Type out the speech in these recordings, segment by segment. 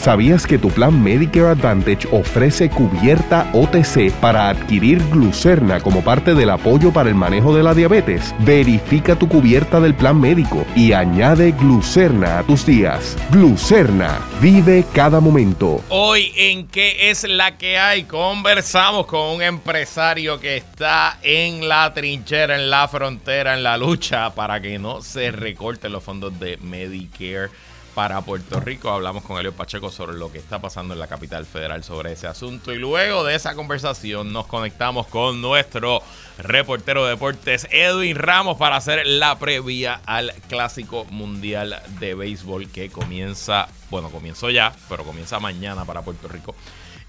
¿Sabías que tu plan Medicare Advantage ofrece cubierta OTC para adquirir glucerna como parte del apoyo para el manejo de la diabetes? Verifica tu cubierta del plan médico y añade glucerna a tus días. Glucerna, vive cada momento. Hoy en qué es la que hay, conversamos con un empresario que está en la trinchera, en la frontera, en la lucha para que no se recorten los fondos de Medicare para Puerto Rico. Hablamos con Elio Pacheco sobre lo que está pasando en la capital federal sobre ese asunto. Y luego de esa conversación nos conectamos con nuestro reportero de deportes Edwin Ramos para hacer la previa al Clásico Mundial de Béisbol que comienza, bueno, comenzó ya, pero comienza mañana para Puerto Rico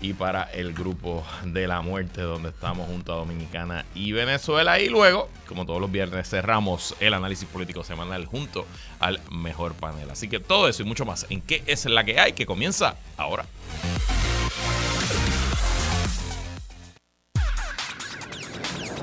y para el grupo de la muerte donde estamos junto a Dominicana y Venezuela. Y luego, como todos los viernes, cerramos el análisis político semanal junto al mejor panel. Así que todo eso y mucho más en qué es la que hay que comienza ahora.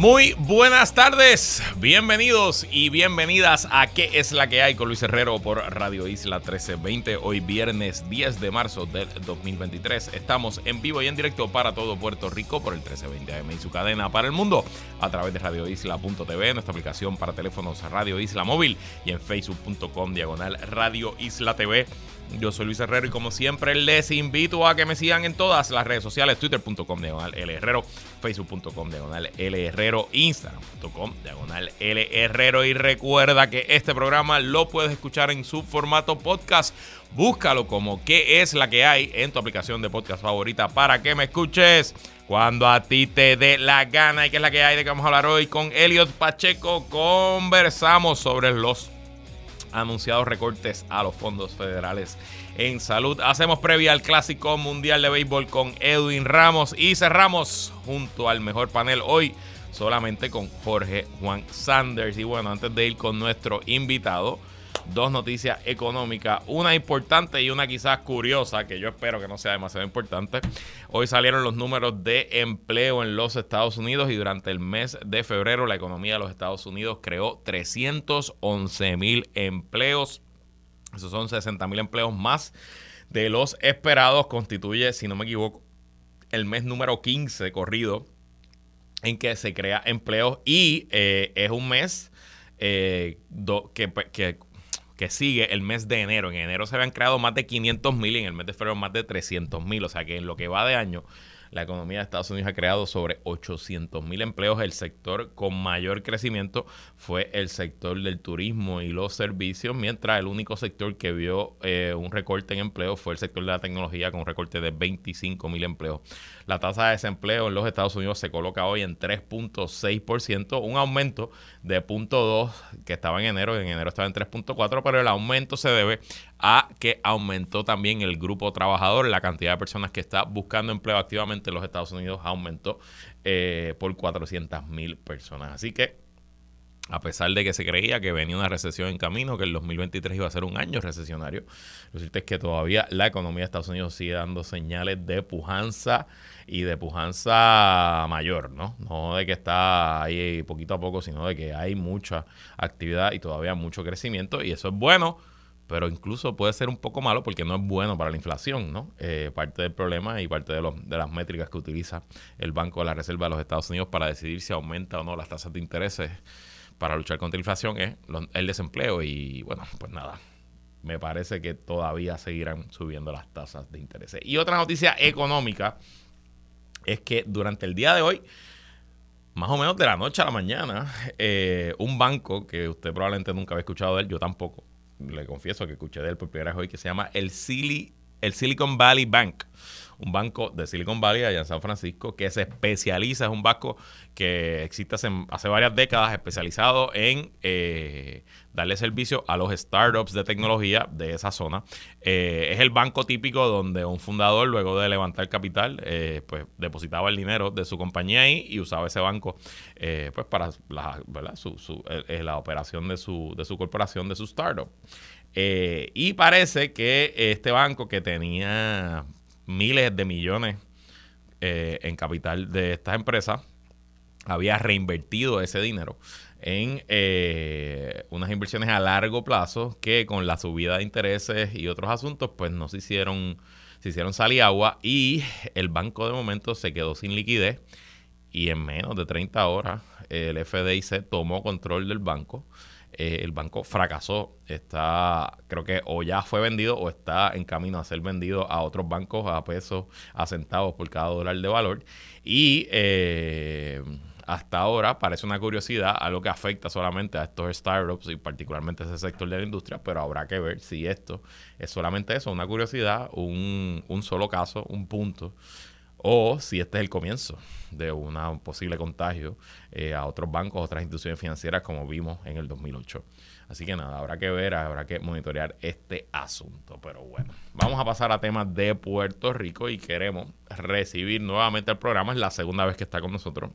Muy buenas tardes, bienvenidos y bienvenidas a ¿Qué es la que hay? con Luis Herrero por Radio Isla 1320. Hoy viernes 10 de marzo del 2023. Estamos en vivo y en directo para todo Puerto Rico por el 1320 AM y su cadena para el mundo a través de radioisla.tv, nuestra aplicación para teléfonos Radio Isla Móvil y en facebook.com diagonal Radio Isla TV. Yo soy Luis Herrero y como siempre les invito a que me sigan en todas las redes sociales, twitter.com diagonal L facebook.com diagonal instagram.com diagonal y recuerda que este programa lo puedes escuchar en su formato podcast. Búscalo como qué es la que hay en tu aplicación de podcast favorita para que me escuches cuando a ti te dé la gana y qué es la que hay de que vamos a hablar hoy con Elliot Pacheco. Conversamos sobre los anunciados recortes a los fondos federales en salud. Hacemos previa al Clásico Mundial de Béisbol con Edwin Ramos y cerramos junto al mejor panel hoy solamente con Jorge Juan Sanders. Y bueno, antes de ir con nuestro invitado, dos noticias económicas, una importante y una quizás curiosa, que yo espero que no sea demasiado importante. Hoy salieron los números de empleo en los Estados Unidos y durante el mes de febrero la economía de los Estados Unidos creó 311 mil empleos. Esos son 60 mil empleos más de los esperados. Constituye, si no me equivoco, el mes número 15 corrido en que se crea empleos y eh, es un mes eh, que que sigue el mes de enero. En enero se habían creado más de 500 mil y en el mes de febrero más de 300 mil. O sea que en lo que va de año, la economía de Estados Unidos ha creado sobre 800 mil empleos. El sector con mayor crecimiento fue el sector del turismo y los servicios, mientras el único sector que vio eh, un recorte en empleo fue el sector de la tecnología con un recorte de 25 mil empleos. La tasa de desempleo en los Estados Unidos se coloca hoy en 3.6%, un aumento de 0.2 que estaba en enero, en enero estaba en 3.4, pero el aumento se debe a que aumentó también el grupo trabajador, la cantidad de personas que está buscando empleo activamente en los Estados Unidos aumentó eh, por 400 mil personas. Así que a pesar de que se creía que venía una recesión en camino, que el 2023 iba a ser un año recesionario, lo cierto es que todavía la economía de Estados Unidos sigue dando señales de pujanza y de pujanza mayor, ¿no? No de que está ahí poquito a poco, sino de que hay mucha actividad y todavía mucho crecimiento y eso es bueno, pero incluso puede ser un poco malo porque no es bueno para la inflación, ¿no? Eh, parte del problema y parte de, de las métricas que utiliza el Banco de la Reserva de los Estados Unidos para decidir si aumenta o no las tasas de intereses para luchar contra la inflación es el desempleo y bueno, pues nada, me parece que todavía seguirán subiendo las tasas de interés. Y otra noticia económica es que durante el día de hoy, más o menos de la noche a la mañana, eh, un banco que usted probablemente nunca había escuchado de él, yo tampoco, le confieso que escuché de él por primera vez hoy, que se llama el Silly el Silicon Valley Bank un banco de Silicon Valley allá en San Francisco que se especializa, es un banco que existe hace, varias décadas especializado en eh, darle servicio a los startups de tecnología de esa zona. Eh, es el banco típico donde un fundador, luego de levantar capital, eh, pues depositaba el dinero de su compañía ahí y usaba ese banco pues para la, la operación de su, de su corporación, de su startup. y parece que este banco que tenía miles de millones en capital de estas empresas, había reinvertido ese dinero en eh, unas inversiones a largo plazo que con la subida de intereses y otros asuntos pues no se hicieron se hicieron sal y agua y el banco de momento se quedó sin liquidez y en menos de 30 horas el FDIC tomó control del banco eh, el banco fracasó está creo que o ya fue vendido o está en camino a ser vendido a otros bancos a pesos a centavos por cada dólar de valor. Y eh, hasta ahora parece una curiosidad, algo que afecta solamente a estos startups y particularmente a ese sector de la industria, pero habrá que ver si esto es solamente eso, una curiosidad, un, un solo caso, un punto, o si este es el comienzo de un posible contagio eh, a otros bancos, otras instituciones financieras como vimos en el 2008. Así que nada, habrá que ver, habrá que monitorear este asunto. Pero bueno, vamos a pasar a temas de Puerto Rico y queremos recibir nuevamente el programa. Es la segunda vez que está con nosotros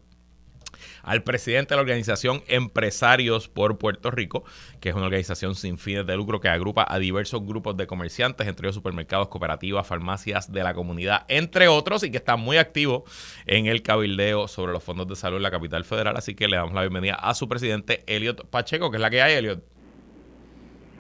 al presidente de la organización Empresarios por Puerto Rico, que es una organización sin fines de lucro que agrupa a diversos grupos de comerciantes, entre ellos supermercados, cooperativas, farmacias de la comunidad, entre otros, y que está muy activo en el cabildeo sobre los fondos de salud en la capital federal. Así que le damos la bienvenida a su presidente, Eliot Pacheco, que es la que hay, Eliot.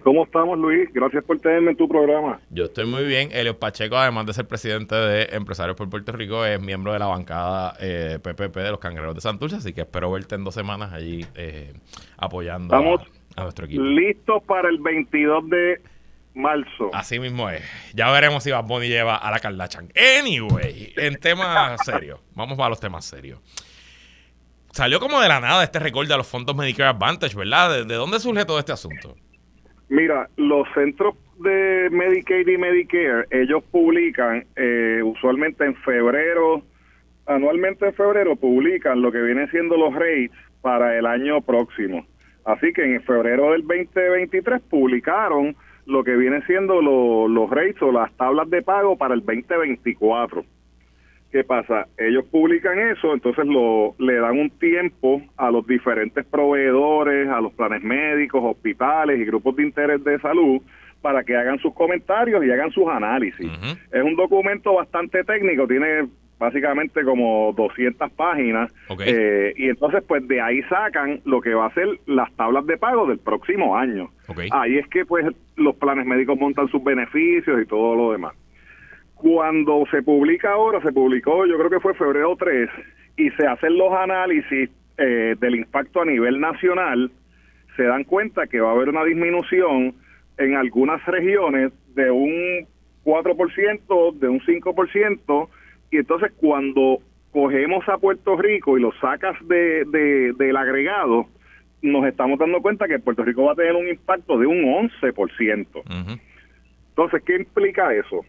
¿Cómo estamos, Luis? Gracias por tenerme en tu programa. Yo estoy muy bien. Elio Pacheco, además de ser presidente de Empresarios por Puerto Rico, es miembro de la bancada PPP eh, de los Cangreros de Santurce, así que espero verte en dos semanas allí eh, apoyando a, nuestro equipo. Listos para el 22 de marzo. Así mismo es. Ya veremos si Bad Bunny lleva a la Kardashian. Anyway, en temas serios. Vamos a los temas serios. Salió como de la nada este recorte a los fondos Medicare Advantage, ¿verdad? ¿De dónde surge todo este asunto? Mira, los centros de Medicaid y Medicare, ellos publican eh, usualmente en febrero, anualmente en febrero, publican lo que viene siendo los rates para el año próximo. Así que en febrero del 2023 publicaron lo que viene siendo los rates o las tablas de pago para el 2024. ¿Qué pasa? Ellos publican eso, entonces lo, le dan un tiempo a los diferentes proveedores, a los planes médicos, hospitales y grupos de interés de salud para que hagan sus comentarios y hagan sus análisis. Es un documento bastante técnico, tiene básicamente como 200 páginas eh, y entonces pues de ahí sacan lo que va a ser las tablas de pago del próximo año. Ahí es que pues los planes médicos montan sus beneficios y todo lo demás. Cuando se publica ahora, se publicó, yo creo que fue febrero 3, y se hacen los análisis eh, del impacto a nivel nacional, se dan cuenta que va a haber una disminución en algunas regiones de un 4%, de un 5%, y entonces cuando cogemos a Puerto Rico y lo sacas de, del agregado, nos estamos dando cuenta que Puerto Rico va a tener un impacto de un 11%. Entonces, ¿qué implica eso?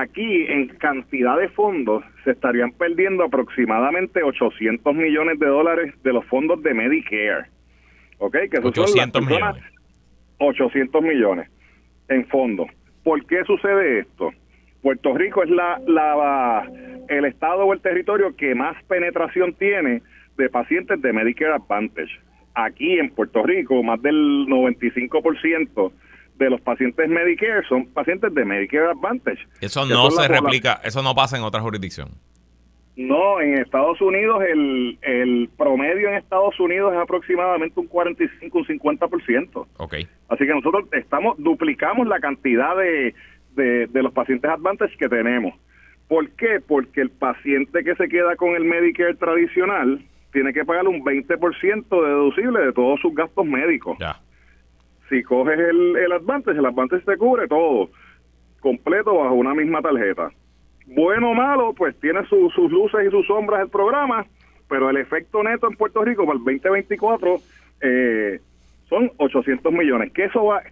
Aquí en cantidad de fondos se estarían perdiendo aproximadamente 800 millones de dólares de los fondos de Medicare. ¿Ok? Que 800 millones. 800 millones en fondos. ¿Por qué sucede esto? Puerto Rico es la, la el estado o el territorio que más penetración tiene de pacientes de Medicare Advantage. Aquí en Puerto Rico, más del 95% de los pacientes Medicare son pacientes de Medicare Advantage. Eso no se replica, eso no pasa en otra jurisdicción. No, en Estados Unidos el, el promedio en Estados Unidos es aproximadamente un 45, un 50%. Ok. Así que nosotros estamos, duplicamos la cantidad de, de, de los pacientes Advantage que tenemos. ¿Por qué? Porque el paciente que se queda con el Medicare tradicional tiene que pagar un 20% deducible de todos sus gastos médicos. Ya si coges el, el Advantage, el Advantage te cubre todo, completo bajo una misma tarjeta. Bueno o malo, pues tiene sus luces y sus sombras el programa, pero el efecto neto en Puerto Rico para el 2024 eh, son 800 millones. ¿Qué eso, va,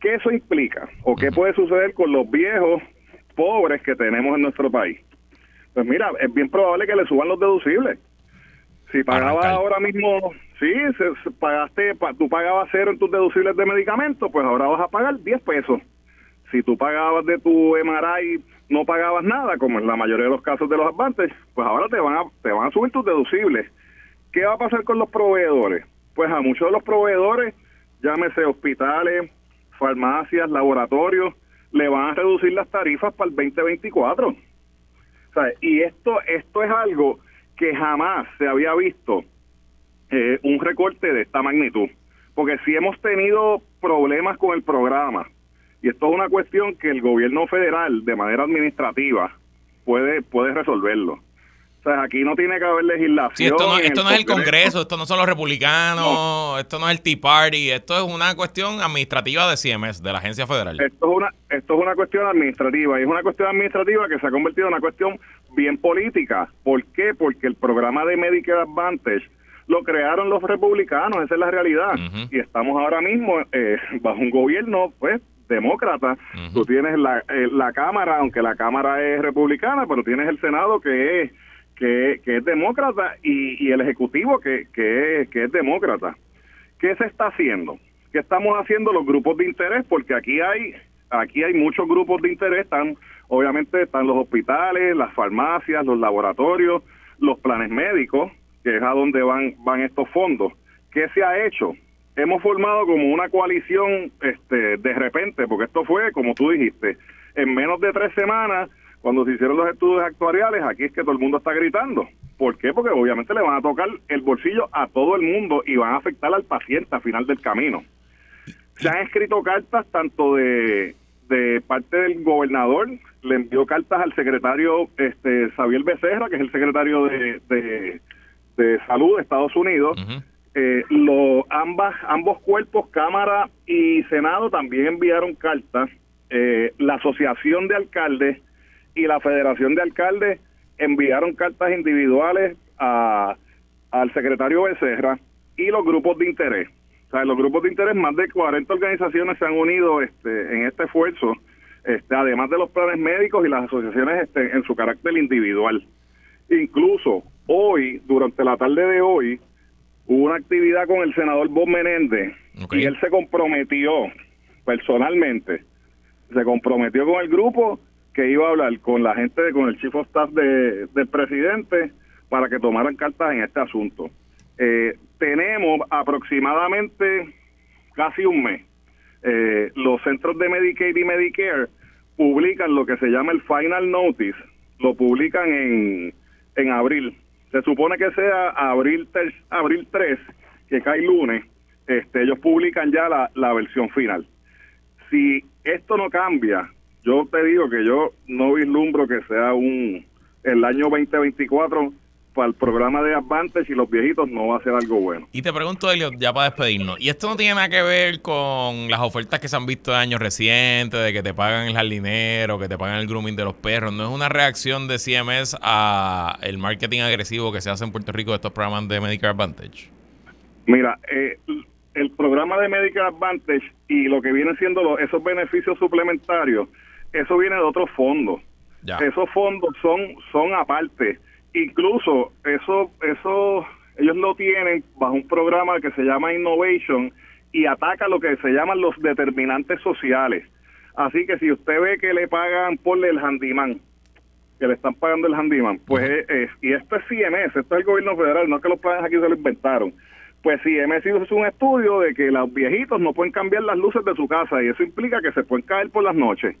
¿Qué eso implica? ¿O qué puede suceder con los viejos pobres que tenemos en nuestro país. Pues mira, es bien probable que le suban los deducibles. Si pagabas ahora mismo, sí, se, pagaste, tú pagabas cero en tus deducibles de medicamentos, pues ahora vas a pagar 10 pesos. Si tú pagabas de tu MRI no pagabas nada, como en la mayoría de los casos de los Advantage, pues ahora te van a, te van a subir tus deducibles. ¿Qué va a pasar con los proveedores? Pues a muchos de los proveedores, llámese hospitales, farmacias, laboratorios, le van a reducir las tarifas para el 2024. O sea, y esto, esto es algo que jamás se había visto eh, un recorte de esta magnitud. Porque si hemos tenido problemas con el programa, y esto es una cuestión que el gobierno federal, de manera administrativa, puede, puede resolverlo. O sea, aquí no tiene que haber legislación. esto no, esto no es el Congreso, esto no son los republicanos, esto no es el Tea Party, esto es una cuestión administrativa de CMS, de la agencia federal. Esto es una, esto es una cuestión administrativa y es una cuestión administrativa que se ha convertido en una cuestión bien política. ¿Por qué? Porque el programa de Medicare Advantage lo crearon los republicanos, esa es la realidad. Y estamos ahora mismo eh, bajo un gobierno, pues, demócrata. Tú tienes la, eh, la Cámara, aunque la Cámara es republicana, pero tienes el Senado que es que, es demócrata y, el Ejecutivo que, que, es, que es demócrata. ¿Qué se está haciendo? ¿Qué estamos haciendo los grupos de interés? Porque aquí hay aquí hay muchos grupos de interés, están obviamente están los hospitales, las farmacias, los laboratorios, los planes médicos, que es a donde van van estos fondos. ¿Qué se ha hecho? hemos formado como una coalición este, de repente, porque esto fue, como tú dijiste, en menos de tres semanas, cuando se hicieron los estudios actuariales, aquí es que todo el mundo está gritando. ¿Por qué? Porque obviamente le van a tocar el bolsillo a todo el mundo y van a afectar al paciente al final del camino. Se han escrito cartas tanto de, de parte del gobernador, le envió cartas al secretario este Xavier Becerra, que es el secretario de, de, Salud de Estados Unidos, eh, lo, ambas, ambos cuerpos, Cámara y Senado, también enviaron cartas. Eh, la Asociación de Alcaldes y la Federación de Alcaldes enviaron cartas individuales a, al secretario Becerra y los grupos de interés. O sea, los grupos de interés, más de 40 organizaciones se han unido este, en este esfuerzo, este, además de los planes médicos y las asociaciones este, en su carácter individual. Incluso hoy, durante la tarde de hoy, hubo una actividad con el senador Bob Menéndez y él se comprometió personalmente, se comprometió con el grupo que iba a hablar con la gente, con el chief of staff del presidente para que tomaran cartas en este asunto. Eh, tenemos aproximadamente casi un mes. Eh, los centros de Medicaid y Medicare publican lo que se llama el Final Notice, lo publican en, en abril se supone que sea abril, abril 3, que cae lunes, este, ellos publican ya la, la versión final. Si esto no cambia, yo te digo que yo no vislumbro que sea un el año 2024 para el programa de Advantage y los viejitos no va a ser algo bueno. Y te pregunto, Elliot, ya para despedirnos, ¿y esto no tiene nada que ver con las ofertas que se han visto de años recientes, de que te pagan el jardinero, que te pagan el grooming de los perros? ¿No es una reacción de CMS a el marketing agresivo que se hace en Puerto Rico de estos programas de Medicare Advantage? Mira, eh, el programa de Medicare Advantage y lo que viene siendo esos beneficios suplementarios, eso viene de otros fondos. Esos fondos son, son aparte incluso eso, eso ellos lo tienen bajo un programa que se llama Innovation y ataca lo que se llaman los determinantes sociales. Así que si usted ve que le pagan por el handyman, que le están pagando el handyman, pues es, y esto es CMS, esto es el gobierno federal, no es que los planes aquí se lo inventaron. Pues CMS hizo un estudio de que los viejitos no pueden cambiar las luces de su casa y eso implica que se pueden caer por las noches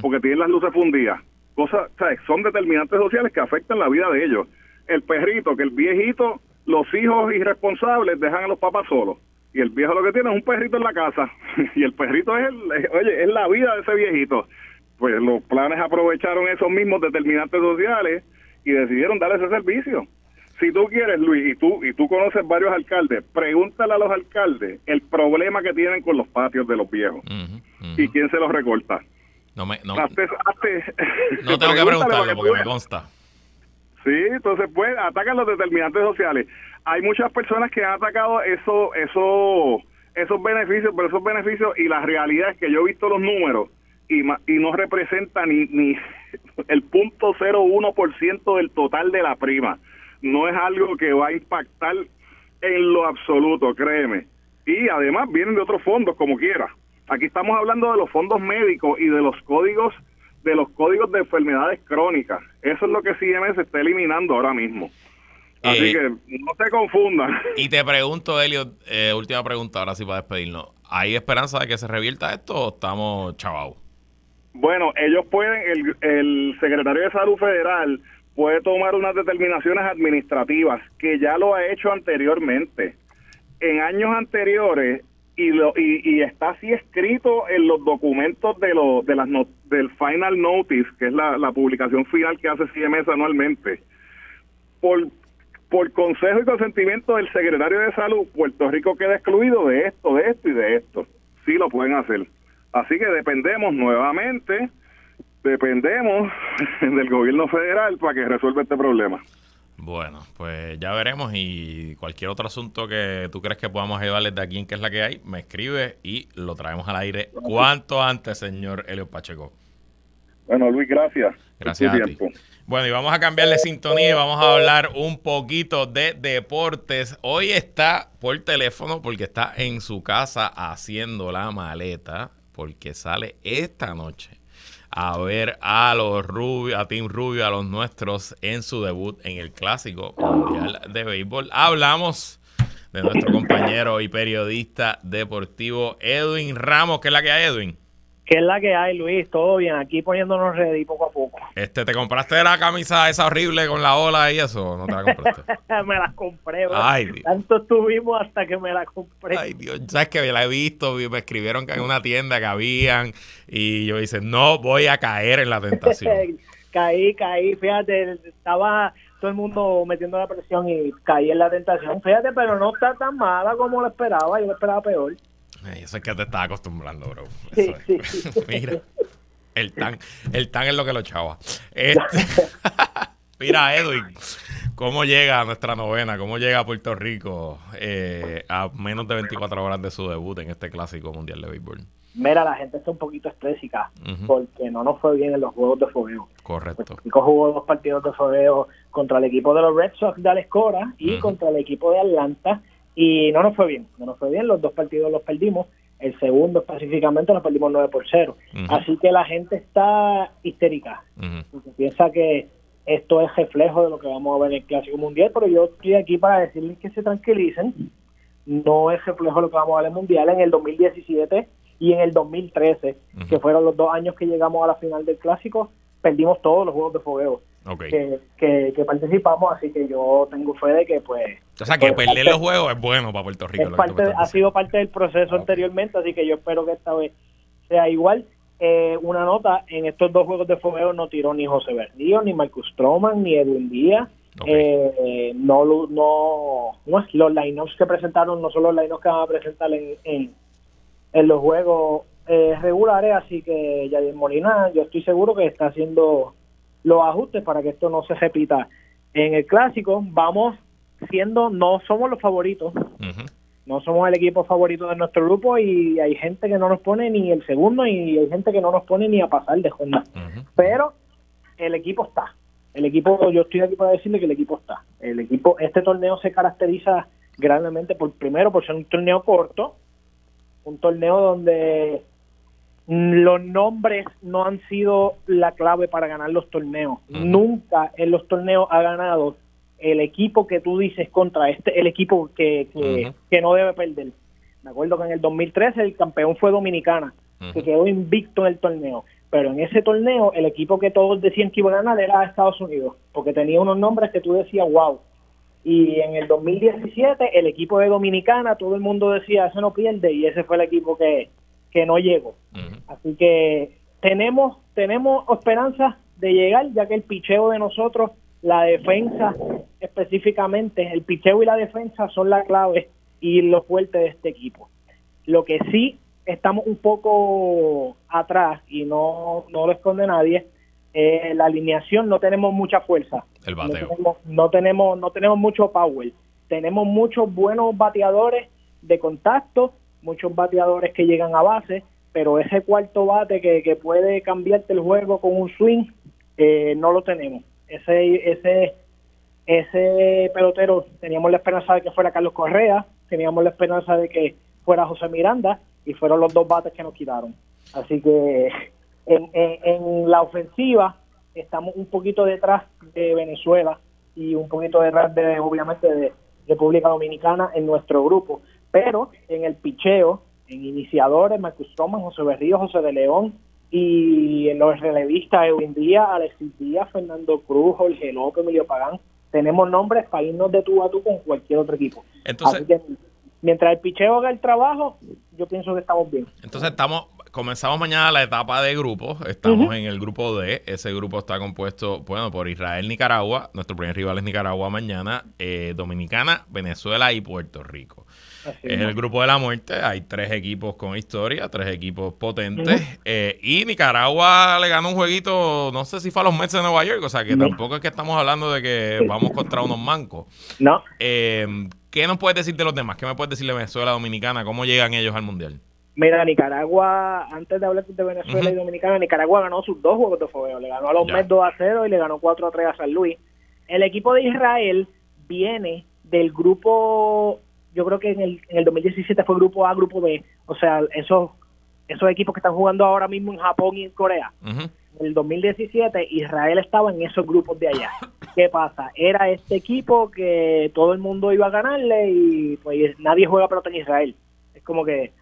porque tienen las luces fundidas cosas, son determinantes sociales que afectan la vida de ellos. El perrito, que el viejito, los hijos irresponsables dejan a los papás solos. Y el viejo lo que tiene es un perrito en la casa. y el perrito es, el, oye, es la vida de ese viejito. Pues los planes aprovecharon esos mismos determinantes sociales y decidieron darle ese servicio. Si tú quieres, Luis, y tú, y tú conoces varios alcaldes, pregúntale a los alcaldes el problema que tienen con los patios de los viejos y quién se los recorta. No me, no, no tengo que preguntarle porque me consta. Sí, entonces pues atacan los determinantes sociales. Hay muchas personas que han atacado eso, eso, esos beneficios, pero esos beneficios y la realidad es que yo he visto los números y, y no representa ni, ni, el punto 01% del total de la prima. No es algo que va a impactar en lo absoluto, créeme. Y además vienen de otros fondos, como quiera. Aquí estamos hablando de los fondos médicos y de los códigos de los códigos de enfermedades crónicas. Eso es lo que CMS está eliminando ahora mismo. Así Eh, que no se confundan. Y te pregunto, Elliot, eh, última pregunta, ahora sí para despedirnos. ¿Hay esperanza de que se revierta esto o estamos chavados? Bueno, ellos pueden, el, el secretario de Salud Federal puede tomar unas determinaciones administrativas que ya lo ha hecho anteriormente. En años anteriores, y, lo, y, y está así escrito en los documentos de, lo, de las no- del Final Notice, que es la, la publicación final que hace CMS anualmente, por, por consejo y consentimiento del secretario de Salud, Puerto Rico queda excluido de esto, de esto y de esto. Sí lo pueden hacer. Así que dependemos nuevamente, dependemos del gobierno federal para que resuelva este problema. Bueno, pues ya veremos y cualquier otro asunto que tú crees que podamos ayudarles de aquí en qué es la que hay, me escribe y lo traemos al aire cuanto antes, señor Elio Pacheco. Bueno, Luis, gracias. Gracias a ti. Bueno, y vamos a cambiarle sintonía y vamos a hablar un poquito de deportes. Hoy está por teléfono porque está en su casa haciendo la maleta porque sale esta noche a ver a los Rubio, a Team Rubio, a los nuestros en su debut en el Clásico Mundial de Béisbol. Hablamos de nuestro compañero y periodista deportivo Edwin Ramos, que es la que hay, Edwin. ¿Qué es la que hay, Luis? Todo bien, aquí poniéndonos ready poco a poco. Este, ¿te compraste la camisa esa horrible con la ola y eso? ¿No te la compraste? me la compré, bro. Ay, Dios. Tanto estuvimos hasta que me la compré. Ay, Dios, sabes que la he visto, me escribieron que en una tienda que habían y yo hice, no voy a caer en la tentación. caí, caí, fíjate, estaba todo el mundo metiendo la presión y caí en la tentación, fíjate, pero no está tan mala como lo esperaba, yo lo esperaba peor. Eso es que te estás acostumbrando, bro. Sí, Eso es. Mira, el tan, el tan es lo que lo echaba. Este- Mira, Edwin, ¿cómo llega a nuestra novena? ¿Cómo llega a Puerto Rico eh, a menos de 24 horas de su debut en este clásico mundial de béisbol? Mira, la gente está un poquito estrésica Ujú. porque no nos fue bien en los juegos de fogueo. Correcto. Puerto Rico jugó dos partidos de fogueo contra el equipo de los Red Sox de Alex Cora y Ujú. contra el equipo de Atlanta y no nos fue bien, no nos fue bien, los dos partidos los perdimos, el segundo específicamente lo perdimos 9 por 0. Ujú. Así que la gente está histérica, porque piensa que esto es reflejo de lo que vamos a ver en el Clásico Mundial, pero yo estoy aquí para decirles que se tranquilicen, no es reflejo de lo que vamos a ver en el Mundial en el 2017 y en el 2013, Ujú. que fueron los dos años que llegamos a la final del Clásico, perdimos todos los juegos de fogueo Que, que, que participamos, así que yo tengo fe de que pues O sea, que pues, perder parte- los juegos es bueno para Puerto Rico. es parte, ha sido parte del proceso Ok. anteriormente, así que yo espero que esta vez sea igual. Eh, una nota, en estos dos juegos de fogueo no tiró ni José Berrío, ni Marcus Stroman, ni Edwin Díaz. Ok. Eh, no, no, no los lineups que presentaron no son los lineups que van a presentar en, en, en los juegos eh, regulares, así que Yadier Molina, yo estoy seguro que está haciendo los ajustes para que esto no se repita en el clásico. Vamos siendo, no somos los favoritos, no somos el equipo favorito de nuestro grupo y hay gente que no nos pone ni el segundo y hay gente que no nos pone ni a pasar de jornada. Pero el equipo está. El equipo, yo estoy aquí para decirle que el equipo está. El equipo, este torneo se caracteriza grandemente por primero por ser un torneo corto, un torneo donde los nombres no han sido la clave para ganar los torneos. Nunca en los torneos ha ganado el equipo que tú dices contra este, el equipo que, que, que no debe perder. Me acuerdo que en el 2013 el campeón fue Dominicana, que quedó invicto en el torneo. Pero en ese torneo, el equipo que todos decían que iba a ganar era Estados Unidos, porque tenía unos nombres que tú decías, wow. Y en el 2017, el equipo de Dominicana, todo el mundo decía, ese no pierde, y ese fue el equipo que, que no llegó. Así que tenemos, tenemos esperanza de llegar, ya que el picheo de nosotros, la defensa específicamente, el picheo y la defensa son la clave y lo fuerte de este equipo. Lo que sí estamos un poco atrás y no, no lo esconde nadie, eh, la alineación no tenemos mucha fuerza. El No bateo. tenemos, no tenemos, no tenemos mucho power. Tenemos muchos buenos bateadores de contacto, muchos bateadores que llegan a base, pero ese cuarto bate que, que puede cambiarte el juego con un swing, Eh, no lo tenemos. Ese, ese, ese pelotero teníamos la esperanza de que fuera Carlos Correa, teníamos la esperanza de que fuera José Miranda y fueron los dos bates que nos quitaron. Así que en, en la ofensiva estamos un poquito detrás de Venezuela y un poquito detrás de, obviamente, de República Dominicana en nuestro grupo. Pero en el picheo, en iniciadores, Marcus Thomas, José Berrío, José de León y en los relevistas, Edwin Díaz, Alexis Díaz, Fernando Cruz, Jorge López, Emilio Pagán, tenemos nombres para irnos de tú a tú con cualquier otro equipo. Entonces, mientras el picheo haga el trabajo, yo pienso que estamos bien. Entonces estamos comenzamos mañana la etapa de grupos. Estamos en el grupo D. Ese grupo está compuesto, bueno, por Israel, Nicaragua. Nuestro primer rival es Nicaragua mañana. Eh, Dominicana, Venezuela y Puerto Rico. Es el grupo de la muerte. Hay tres equipos con historia, tres equipos potentes. Eh, y Nicaragua le ganó un jueguito, no sé si fue a los Mets de Nueva York. O sea que tampoco es que estamos hablando de que vamos contra unos mancos. No. Eh, ¿Qué nos puedes decir de los demás? ¿Qué me puedes decir de Venezuela, Dominicana? ¿Cómo llegan ellos al Mundial? Mira, Nicaragua, antes de hablar de Venezuela y Dominicana, Nicaragua ganó sus dos juegos de fogueo. Le ganó a los Mets 2 a 0 y le ganó 4 a 3 a San Luis. El equipo de Israel viene del grupo, yo creo que en el, en el 2017 fue grupo A, grupo B. O sea, esos, esos equipos que están jugando ahora mismo en Japón y en Corea. En el 2017 Israel estaba en esos grupos de allá. ¿Qué pasa? Era este equipo que todo el mundo iba a ganarle y pues nadie juega pelota en Israel. Es como que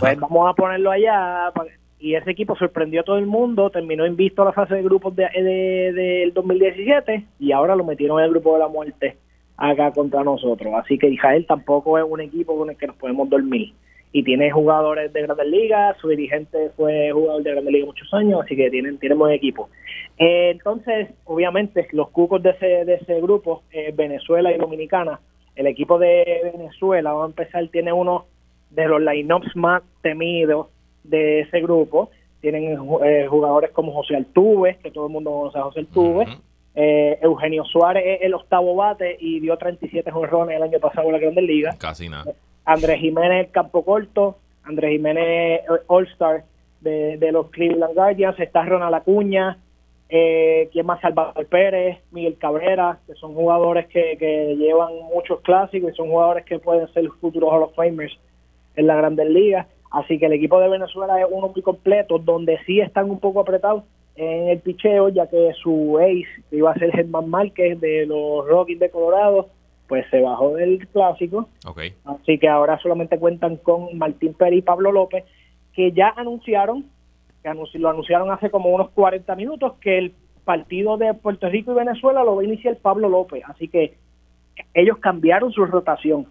pues vamos a ponerlo allá. Y ese equipo sorprendió a todo el mundo, terminó invisto a la fase de grupos del de, de, 2017 y ahora lo metieron en el grupo de la muerte acá contra nosotros. Así que Israel tampoco es un equipo con el que nos podemos dormir. Y tiene jugadores de grandes ligas, su dirigente fue jugador de grandes ligas muchos años, así que tienen, tienen buen equipo. Eh, entonces, obviamente, los cucos de ese, de ese grupo, eh, Venezuela y Dominicana, el equipo de Venezuela, vamos a empezar, tiene unos de los lineups más temidos de ese grupo. Tienen eh, jugadores como José Altuve, que todo el mundo conoce a José Altuve. Eh, Eugenio Suárez es el octavo bate y dio 37 jonrones el año pasado en la Grandes Ligas. Casi nada. Andrés Jiménez, campo corto. Andrés Jiménez, All-Star de, de, los Cleveland Guardians. Está Ronald Acuña. Eh, ¿Quién más? Salvador Pérez, Miguel Cabrera, que son jugadores que, que llevan muchos clásicos y son jugadores que pueden ser futuros Hall of Famers en la Grandes Ligas. Así que el equipo de Venezuela es uno muy completo, donde sí están un poco apretados en el picheo, ya que su ace, iba a ser Germán Márquez de los Rockies de Colorado, pues se bajó del clásico. Okay. Así que ahora solamente cuentan con Martín Pérez y Pablo López, que ya anunciaron, que lo anunciaron hace como unos 40 minutos, que el partido de Puerto Rico y Venezuela lo va a iniciar Pablo López. Así que ellos cambiaron su rotación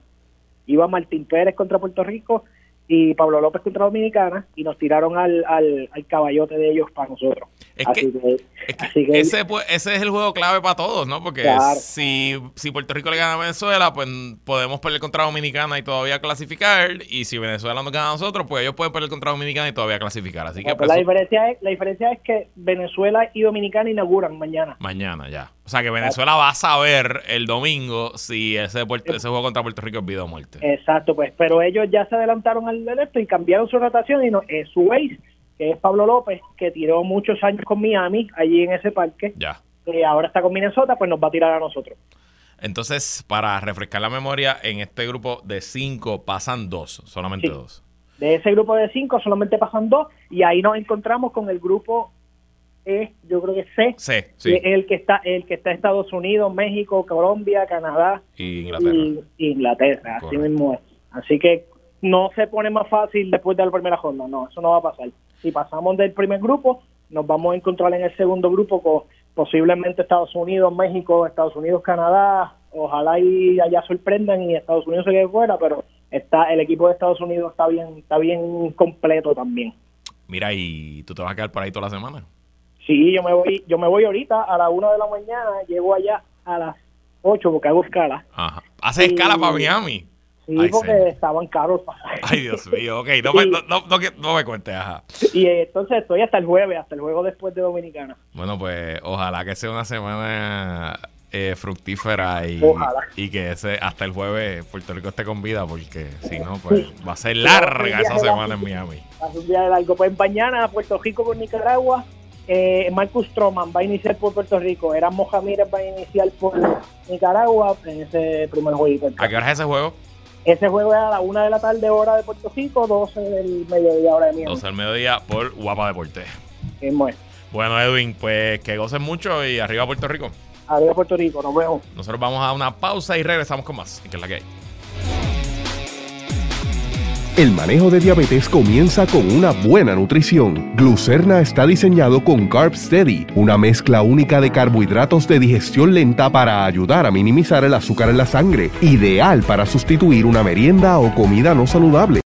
iba Martín Pérez contra Puerto Rico y Pablo López contra Dominicana y nos tiraron al, al, caballote de ellos para nosotros. así que, ese, ese, es el juego clave para todos, ¿no? Porque si, si Puerto Rico le gana a Venezuela, pues podemos perder contra Dominicana y todavía clasificar. Y si Venezuela nos gana a nosotros, pues ellos pueden perder contra Dominicana y todavía clasificar. Así que, pues, la, diferencia es, la diferencia es que Venezuela y Dominicana inauguran mañana. Mañana, ya. O sea que Venezuela va a saber el domingo si ese, ese juego contra Puerto Rico es vida o muerte. Exacto, pues, pero ellos ya se adelantaron al esto y cambiaron su rotación y no, es su ace, que es Pablo López, que tiró muchos años con Miami, allí en ese parque. Ya. Y ahora está con Minnesota, pues nos va a tirar a nosotros. Entonces, para refrescar la memoria, en este grupo de cinco pasan dos, solamente dos. De ese grupo de cinco solamente pasan dos y ahí nos encontramos con el grupo es, yo creo que C, C sí. el que está el que está Estados Unidos, México, Colombia, Canadá y Inglaterra. Y, Inglaterra, así mismo es. Así que no se pone más fácil después de la primera jornada, no, eso no va a pasar. Si pasamos del primer grupo, nos vamos a encontrar en el segundo grupo con posiblemente Estados Unidos, México, Estados Unidos, Canadá, ojalá y allá sorprendan y Estados Unidos se quede fuera, pero está el equipo de Estados Unidos está bien está bien completo también. Mira, ¿y tú te vas a quedar por ahí toda la semana? Sí, yo me voy, yo me voy ahorita a la 1 de la mañana, llego allá a las 8 porque hago escala. Ajá. ¿Hace escala para Miami? Sí, porque estaban caros Ay, Dios mío, ok, no, me, no, no, no, me cuentes, ajá. Y entonces estoy hasta el jueves, hasta el juego después de Dominicana. Bueno, pues ojalá que sea una semana eh, fructífera y, y que ese, hasta el jueves Puerto Rico esté con vida, porque si no, pues va a ser larga esa semana en Miami. Hace un día de largo. Pues mañana Puerto Rico con Nicaragua eh, Marcus Stroman va a iniciar por Puerto Rico, Eran Mohamírez va a iniciar por Nicaragua en ese primer juego. ¿A qué hora es ese juego? Ese juego es a la una de la tarde, hora de Puerto Rico, 12 del mediodía, hora de Miami. 12 del mediodía por Guapa Deporte. Bueno. bueno, Edwin, pues que gocen mucho y arriba Puerto Rico. Arriba Puerto Rico, nos vemos. Nosotros vamos a una pausa y regresamos con más, que es la que hay. El manejo de diabetes comienza con una buena nutrición. Glucerna está diseñado con Carb Steady, una mezcla única de carbohidratos de digestión lenta para ayudar a minimizar el azúcar en la sangre, ideal para sustituir una merienda o comida no saludable.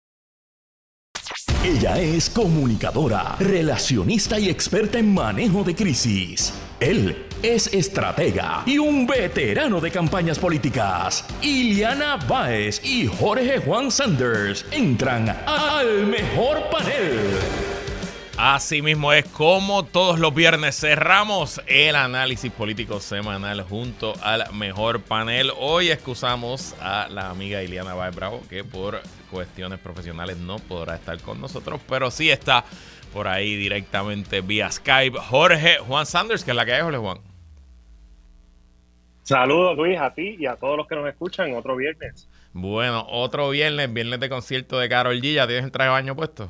Ella es comunicadora, relacionista y experta en manejo de crisis. Él es estratega y un veterano de campañas políticas. Iliana Báez y Jorge Juan Sanders entran al mejor panel. Así mismo es como todos los viernes cerramos el análisis político semanal junto al mejor panel. Hoy excusamos a la amiga Iliana Baez Bravo que por cuestiones profesionales no podrá estar con nosotros, pero sí está por ahí directamente vía Skype Jorge Juan Sanders, que es la que hay, Jorge Juan. Saludos Luis a ti y a todos los que nos escuchan otro viernes. Bueno, otro viernes, viernes de concierto de Carol G. ¿Ya tienes el traje de baño puesto?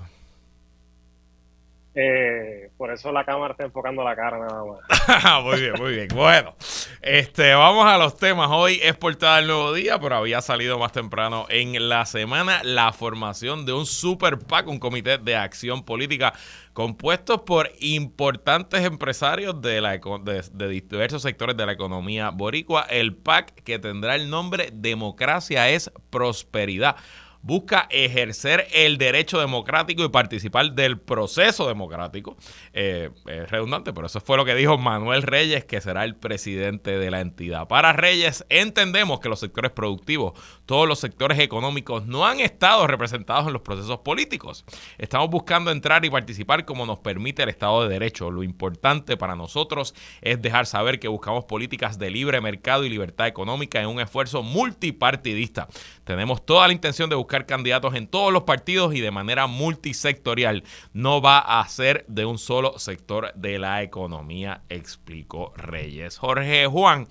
Eh, por eso la cámara está enfocando la cara nada más. muy bien, muy bien. Bueno, este, vamos a los temas. Hoy es portada del nuevo día, pero había salido más temprano en la semana la formación de un super PAC, un comité de acción política compuesto por importantes empresarios de, la, de diversos sectores de la economía boricua. El PAC que tendrá el nombre Democracia es Prosperidad busca ejercer el derecho democrático y participar del proceso democrático. Eh, es redundante, pero eso fue lo que dijo Manuel Reyes, que será el presidente de la entidad. Para Reyes, entendemos que los sectores productivos, todos los sectores económicos, no han estado representados en los procesos políticos. Estamos buscando entrar y participar como nos permite el Estado de Derecho. Lo importante para nosotros es dejar saber que buscamos políticas de libre mercado y libertad económica en un esfuerzo multipartidista. Tenemos toda la intención de buscar candidatos en todos los partidos y de manera multisectorial. No va a ser de un solo sector de la economía, explicó Reyes. Jorge Juan.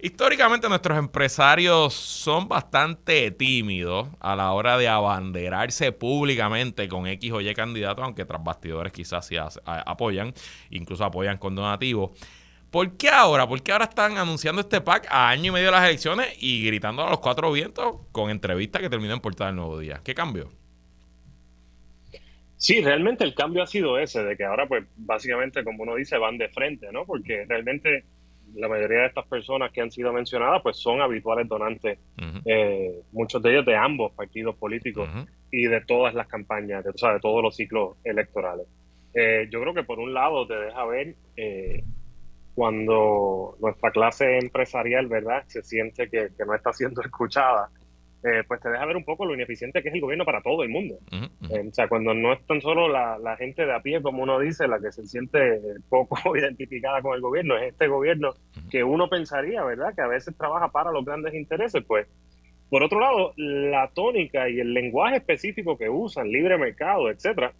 Históricamente nuestros empresarios son bastante tímidos a la hora de abanderarse públicamente con X o Y candidatos, aunque tras bastidores quizás sí apoyan, incluso apoyan con donativos. ¿Por qué ahora? ¿Por qué ahora están anunciando este pack a año y medio de las elecciones y gritando a los cuatro vientos con entrevistas que terminan en portada el nuevo día? ¿Qué cambió? Sí, realmente el cambio ha sido ese, de que ahora pues básicamente como uno dice van de frente, ¿no? Porque realmente la mayoría de estas personas que han sido mencionadas pues son habituales donantes, eh, muchos de ellos de ambos partidos políticos y de todas las campañas, de, o sea, de todos los ciclos electorales. Eh, yo creo que por un lado te deja ver eh, cuando nuestra clase empresarial, ¿verdad?, se siente que, no está siendo escuchada, eh, pues te deja ver un poco lo ineficiente que es el gobierno para todo el mundo. Eh, o sea, cuando no es tan solo la, gente de a pie, como uno dice, la que se siente poco identificada con el gobierno, es este gobierno que uno pensaría, ¿verdad?, que a veces trabaja para los grandes intereses, pues. Por otro lado, la tónica y el lenguaje específico que usan, libre mercado, etcétera,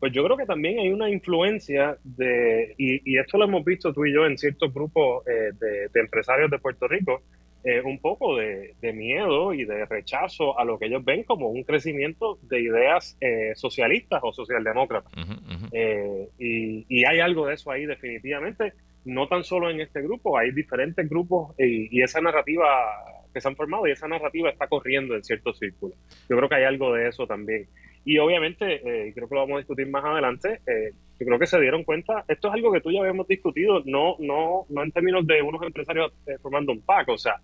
pues yo creo que también hay una influencia de, y, esto lo hemos visto tú y yo en ciertos grupos eh, de, empresarios de Puerto Rico, eh, un poco de, miedo y de rechazo a lo que ellos ven como un crecimiento de ideas eh, socialistas o socialdemócratas. y, y, hay algo de eso ahí definitivamente, no tan solo en este grupo, hay diferentes grupos y, y esa narrativa que se han formado y esa narrativa está corriendo en ciertos círculos. Yo creo que hay algo de eso también. Y obviamente, eh, creo que lo vamos a discutir más adelante, eh, yo creo que se dieron cuenta, esto es algo que tú ya habíamos discutido, no, no, no en términos de unos empresarios eh, formando un PAC, o sea,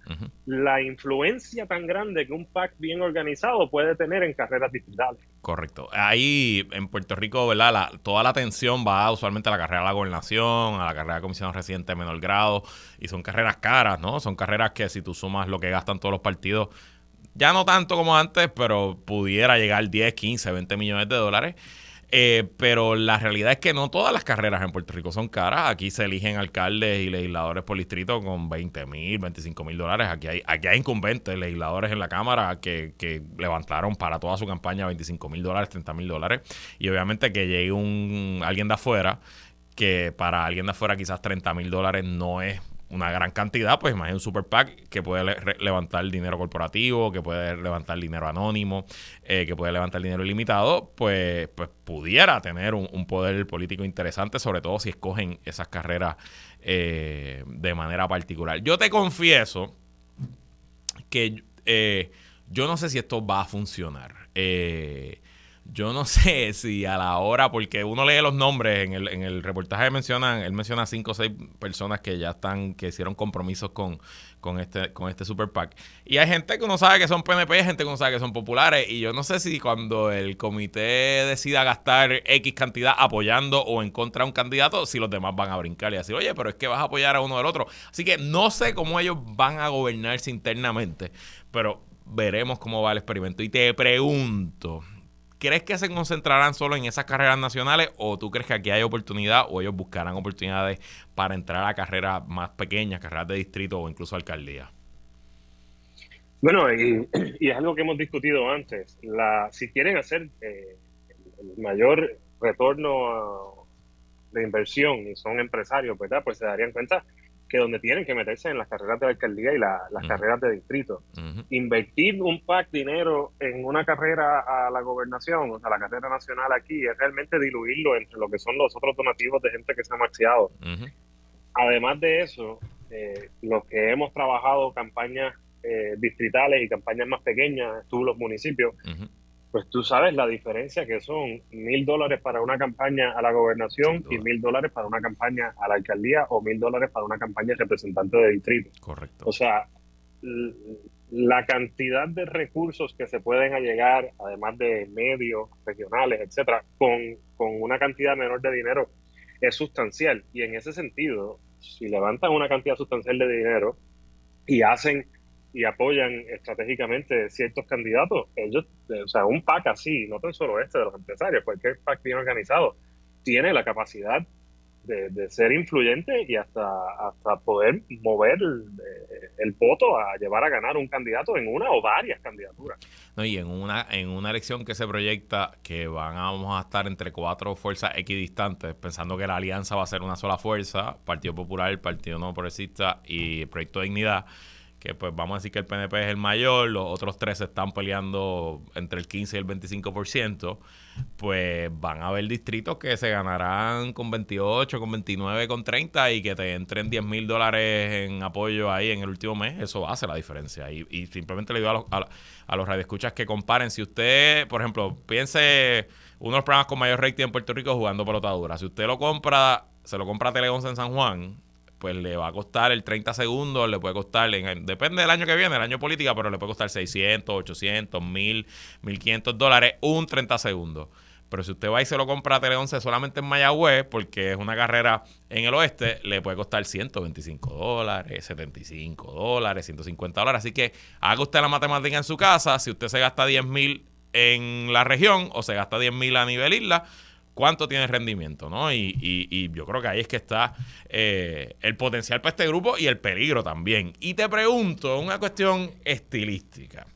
la influencia tan grande que un PAC bien organizado puede tener en carreras digitales. Correcto. Ahí en Puerto Rico, ¿verdad? La, toda la atención va usualmente a la carrera de la gobernación, a la carrera de comisión residente de menor grado, y son carreras caras, ¿no? Son carreras que si tú sumas lo que gastan todos los partidos, ya no tanto como antes, pero pudiera llegar 10, 15, 20 millones de dólares. Eh, pero la realidad es que no todas las carreras en Puerto Rico son caras. Aquí se eligen alcaldes y legisladores por distrito con 20 mil, 25 mil dólares. Aquí hay, aquí hay incumbentes, legisladores en la Cámara que, que levantaron para toda su campaña 25 mil dólares, 30 mil dólares. Y obviamente que llegue un alguien de afuera que para alguien de afuera quizás 30 mil dólares no es una gran cantidad, pues imagínate un super PAC que puede levantar dinero corporativo, que puede levantar dinero anónimo, eh, que puede levantar dinero ilimitado, pues, pues pudiera tener un, poder político interesante, sobre todo si escogen esas carreras eh, de manera particular. Yo te confieso que eh, yo no sé si esto va a funcionar. Eh, yo no sé si a la hora, porque uno lee los nombres, en el, en el reportaje mencionan, él menciona cinco o seis personas que ya están, que hicieron compromisos con, con este, con este Super PAC. Y hay gente que uno sabe que son PNP, hay gente que uno sabe que son populares. Y yo no sé si cuando el comité decida gastar X cantidad apoyando o en contra de un candidato, si los demás van a brincar y decir, oye, pero es que vas a apoyar a uno del otro. Así que no sé cómo ellos van a gobernarse internamente, pero veremos cómo va el experimento. Y te pregunto, ¿crees que se concentrarán solo en esas carreras nacionales o tú crees que aquí hay oportunidad o ellos buscarán oportunidades para entrar a carreras más pequeñas, carreras de distrito o incluso alcaldía? Bueno, y, es algo que hemos discutido antes. La, si quieren hacer eh, el mayor retorno de inversión y son empresarios, ¿verdad? Pues se darían cuenta que donde tienen que meterse en las carreras de alcaldía y las carreras de distrito. Invertir un pack dinero en una carrera a la gobernación, o sea, la carrera nacional aquí, es realmente diluirlo entre lo que son los otros donativos de gente que se ha maxiado. Además de eso, eh, los que hemos trabajado campañas eh, distritales y campañas más pequeñas, tú los municipios, pues tú sabes la diferencia que son mil dólares para una campaña a la gobernación y mil dólares para una campaña a la alcaldía o mil dólares para una campaña de representante de distrito. Correcto. O sea, la cantidad de recursos que se pueden allegar, además de medios regionales, etcétera, con, con una cantidad menor de dinero es sustancial. Y en ese sentido, si levantan una cantidad sustancial de dinero y hacen y apoyan estratégicamente ciertos candidatos, ellos, o sea, un PAC así, no tan solo este de los empresarios, cualquier PAC bien organizado, tiene la capacidad de, ser influyente y hasta, hasta poder mover el, voto a llevar a ganar un candidato en una o varias candidaturas. No, y en una, en una elección que se proyecta que van a, vamos a estar entre cuatro fuerzas equidistantes, pensando que la alianza va a ser una sola fuerza, Partido Popular, Partido No Progresista y Proyecto de Dignidad que pues vamos a decir que el PNP es el mayor, los otros tres están peleando entre el 15 y el 25%, pues van a haber distritos que se ganarán con 28, con 29, con 30 y que te entren 10 mil dólares en apoyo ahí en el último mes, eso hace la diferencia. Y, simplemente le digo a los, a, a los radioescuchas que comparen. Si usted, por ejemplo, piense uno de los programas con mayor rating en Puerto Rico jugando pelotadura. Si usted lo compra, se lo compra a Tele en San Juan, pues le va a costar el 30 segundos, le puede costar, depende del año que viene, el año política, pero le puede costar 600, 800, 1000, 1500 dólares, un 30 segundos. Pero si usted va y se lo compra a Tele 11 solamente en Mayagüez, porque es una carrera en el oeste, le puede costar 125 dólares, 75 dólares, 150 dólares. Así que haga usted la matemática en su casa. Si usted se gasta 10 mil en la región o se gasta 10 mil a nivel isla, cuánto tiene rendimiento, ¿no? Y, y, yo creo que ahí es que está eh, el potencial para este grupo y el peligro también. Y te pregunto, una cuestión estilística.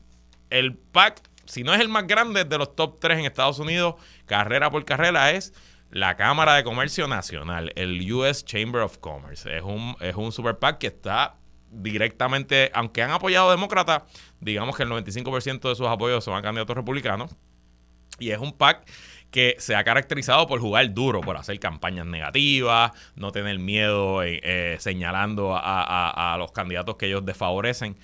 El PAC, si no es el más grande de los top 3 en Estados Unidos, carrera por carrera, es la Cámara de Comercio Nacional, el US Chamber of Commerce. Es un, es un super PAC que está directamente, aunque han apoyado demócratas, digamos que el 95% de sus apoyos son a candidatos republicanos. Y es un PAC que se ha caracterizado por jugar duro, por hacer campañas negativas, no tener miedo eh, eh, señalando a, los candidatos que ellos desfavorecen.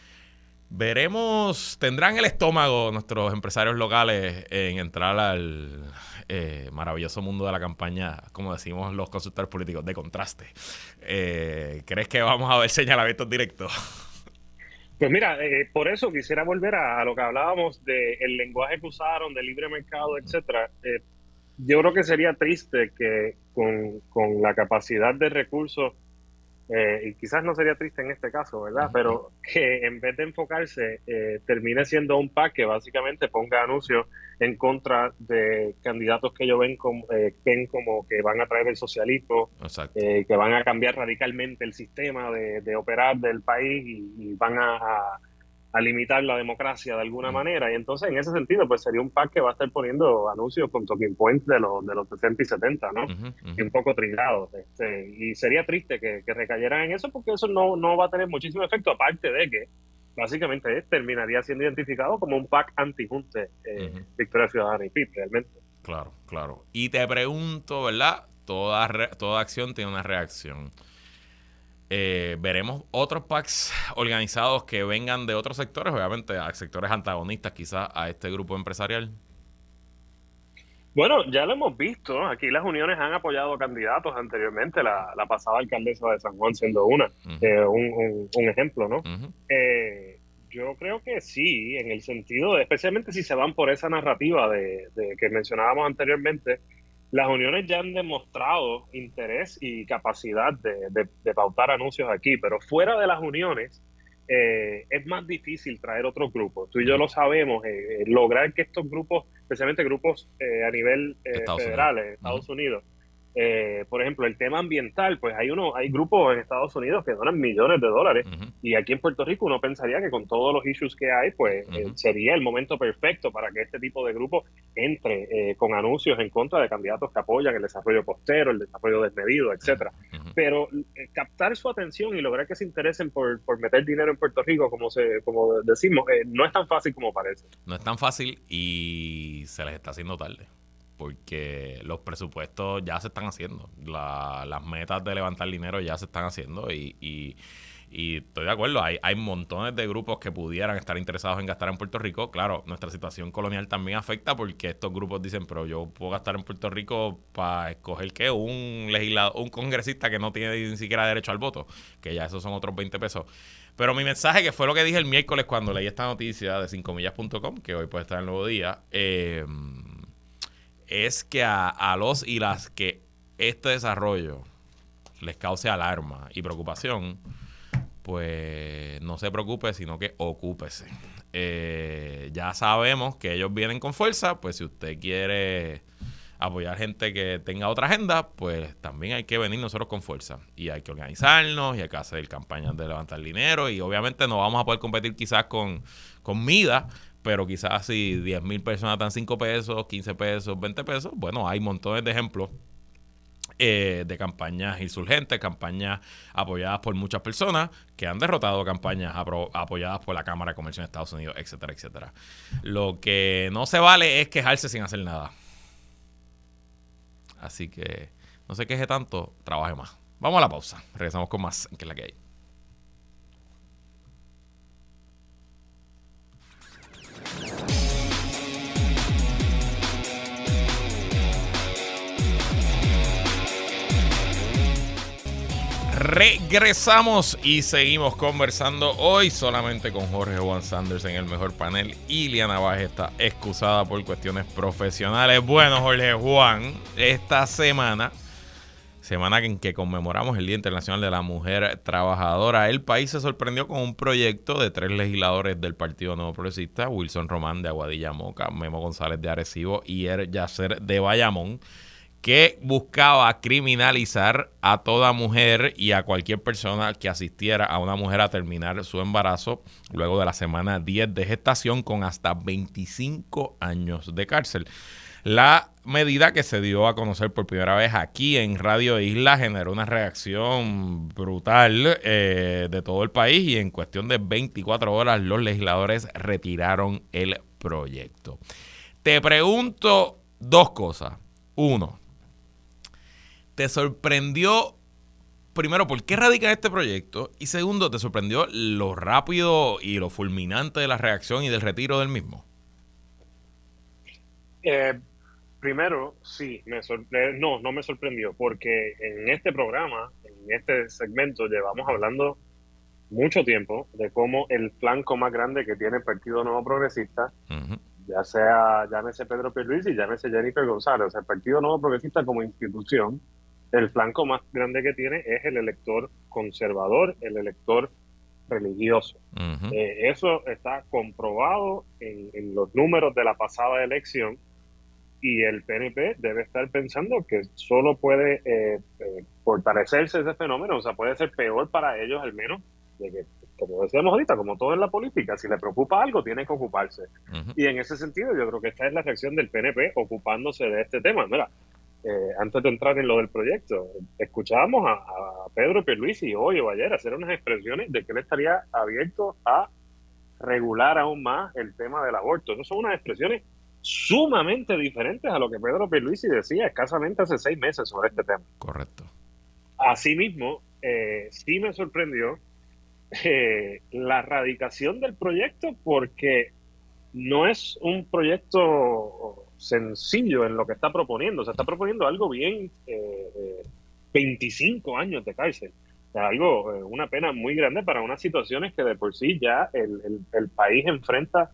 Veremos, tendrán el estómago nuestros empresarios locales en entrar al eh, maravilloso mundo de la campaña, como decimos los consultores políticos, de contraste. ¿Crees que vamos a ver señalamientos directos? Pues mira, por eso quisiera volver a, lo que hablábamos del lenguaje que usaron, del libre mercado, etcétera yo creo que sería triste que con, con la capacidad de recursos, eh, y quizás no sería triste en este caso, ¿verdad? Pero que en vez de enfocarse, eh, termine siendo un PAC que básicamente ponga anuncios en contra de candidatos que ellos ven como, eh, ven como que van a traer el socialismo, que van a cambiar radicalmente el sistema de, operar del país y, van a, a limitar la democracia de alguna manera. Y entonces, en ese sentido, pues sería un PAC que va a estar poniendo anuncios con talking points de los, de los 60 y 70, ¿no? Y un poco trillados. Este, y sería triste que, que, recayeran en eso porque eso no, no va a tener muchísimo efecto, aparte de que básicamente terminaría siendo identificado como un PAC anti-junte eh, Victoria Ciudadana y PIB, realmente. Claro, claro. Y te pregunto, ¿verdad? Toda, toda acción tiene una reacción. Eh, veremos otros packs organizados que vengan de otros sectores, obviamente a sectores antagonistas quizás a este grupo empresarial. Bueno, ya lo hemos visto. Aquí las uniones han apoyado candidatos anteriormente, la, pasada alcaldesa de San Juan siendo una, eh, un, ejemplo, ¿no? Eh, yo creo que sí, en el sentido de, especialmente si se van por esa narrativa de que mencionábamos anteriormente, las uniones ya han demostrado interés y capacidad de, pautar anuncios aquí, pero fuera de las uniones eh, es más difícil traer otros grupos. Tú y yo lo sabemos, eh, eh, lograr que estos grupos, especialmente grupos a nivel federal en Estados Unidos, eh, por ejemplo, el tema ambiental, pues hay uno, hay grupos en Estados Unidos que donan millones de dólares y aquí en Puerto Rico uno pensaría que con todos los issues que hay, pues eh, sería el momento perfecto para que este tipo de grupos entre eh, con anuncios en contra de candidatos que apoyan el desarrollo costero, el desarrollo desmedido, etcétera. Pero captar su atención y lograr que se interesen por, por, meter dinero en Puerto Rico, como se, como decimos, no es tan fácil como parece. No es tan fácil y se les está haciendo tarde porque los presupuestos ya se están haciendo, las metas de levantar dinero ya se están haciendo y, y, estoy de acuerdo, hay, hay montones de grupos que pudieran estar interesados en gastar en Puerto Rico. Claro, nuestra situación colonial también afecta porque estos grupos dicen, pero yo puedo gastar en Puerto Rico para escoger que un legislador, un congresista que no tiene ni siquiera derecho al voto, que ya esos son otros 20 pesos. Pero mi mensaje, que fue lo que dije el miércoles cuando leí esta noticia de 5millas.com, que hoy puede estar en el nuevo día, eh, es que a, los y las que este desarrollo les cause alarma y preocupación, pues no se preocupe, sino que ocúpese. Eh, ya sabemos que ellos vienen con fuerza, pues si usted quiere apoyar gente que tenga otra agenda, pues también hay que venir nosotros con fuerza. Y hay que organizarnos y hay que hacer campañas de levantar dinero y obviamente no vamos a poder competir quizás con, con MIDA, pero quizás si 10 mil personas dan 5 pesos, 15 pesos, 20 pesos, bueno, hay montones de ejemplos eh, de campañas insurgentes, campañas apoyadas por muchas personas que han derrotado campañas apoyadas por la Cámara de Comercio de Estados Unidos, etcétera, etcétera. Lo que no se vale es quejarse sin hacer nada. Así que no se queje tanto, trabaje más. Vamos a la pausa. Regresamos con más, que la que hay. Regresamos y seguimos conversando hoy solamente con Jorge Juan Sanders en el mejor panel. Iliana Baje está excusada por cuestiones profesionales. Bueno, Jorge Juan, esta semana, semana en que conmemoramos el Día Internacional de la Mujer Trabajadora, el país se sorprendió con un proyecto de tres legisladores del Partido Nuevo Progresista, Wilson Román de Aguadilla Moca, Memo González de Arecibo y Er Yacer de Bayamón que buscaba criminalizar a toda mujer y a cualquier persona que asistiera a una mujer a terminar su embarazo luego de la semana 10 de gestación con hasta 25 años de cárcel. La medida que se dio a conocer por primera vez aquí en Radio Isla generó una reacción brutal eh, de todo el país y en cuestión de 24 horas los legisladores retiraron el proyecto. Te pregunto dos cosas. Uno, ¿Te sorprendió, primero, por qué radica este proyecto? Y segundo, ¿te sorprendió lo rápido y lo fulminante de la reacción y del retiro del mismo? Eh, primero, sí, me no, no me sorprendió, porque en este programa, en este segmento, llevamos hablando mucho tiempo de cómo el flanco más grande que tiene el Partido Nuevo Progresista, ya sea llámese Pedro Pierluisi y llámese Jennifer González, o sea, el Partido Nuevo Progresista como institución, el flanco más grande que tiene es el elector conservador, el elector religioso. Eh, eso está comprobado en, los números de la pasada elección y el PNP debe estar pensando que solo puede eh, eh, fortalecerse ese fenómeno, o sea, puede ser peor para ellos al menos de que como decíamos ahorita, como todo en la política, si le preocupa algo, tiene que ocuparse. Y en ese sentido, yo creo que esta es la reacción del PNP ocupándose de este tema. Mira, eh, antes de entrar en lo del proyecto, escuchábamos a, a Pedro Pierluisi hoy o ayer hacer unas expresiones de que él estaría abierto a regular aún más el tema del aborto. Esas son unas expresiones sumamente diferentes a lo que Pedro Pierluisi decía escasamente hace seis meses sobre este tema. Correcto. Asimismo, eh, sí me sorprendió eh, la radicación del proyecto porque no es un proyecto sencillo en lo que está proponiendo. Se está proponiendo algo bien, eh, 25 eh, años de cárcel. algo, eh, una pena muy grande para unas situaciones que de por sí ya el, el, país enfrenta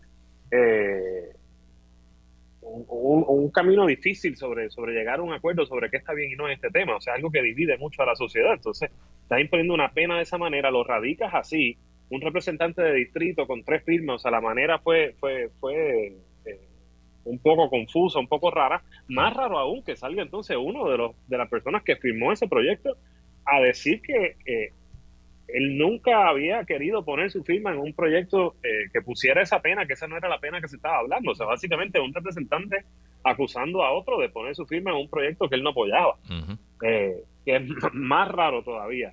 un, un, camino difícil sobre, sobre llegar a un acuerdo sobre qué está bien y no en este tema. O sea, algo que divide mucho a la sociedad. Entonces, estás imponiendo una pena de esa manera, lo radicas así, un representante de distrito con tres firmas, o sea, la manera fue, fue, fue eh, un poco confusa, un poco rara. Más raro aún que salga entonces uno de los de las personas que firmó ese proyecto a decir que él nunca había querido poner su firma en un proyecto eh, que pusiera esa pena, que esa no era la pena que se estaba hablando. O sea, básicamente un representante acusando a otro de poner su firma en un proyecto que él no apoyaba, eh, que es más raro todavía.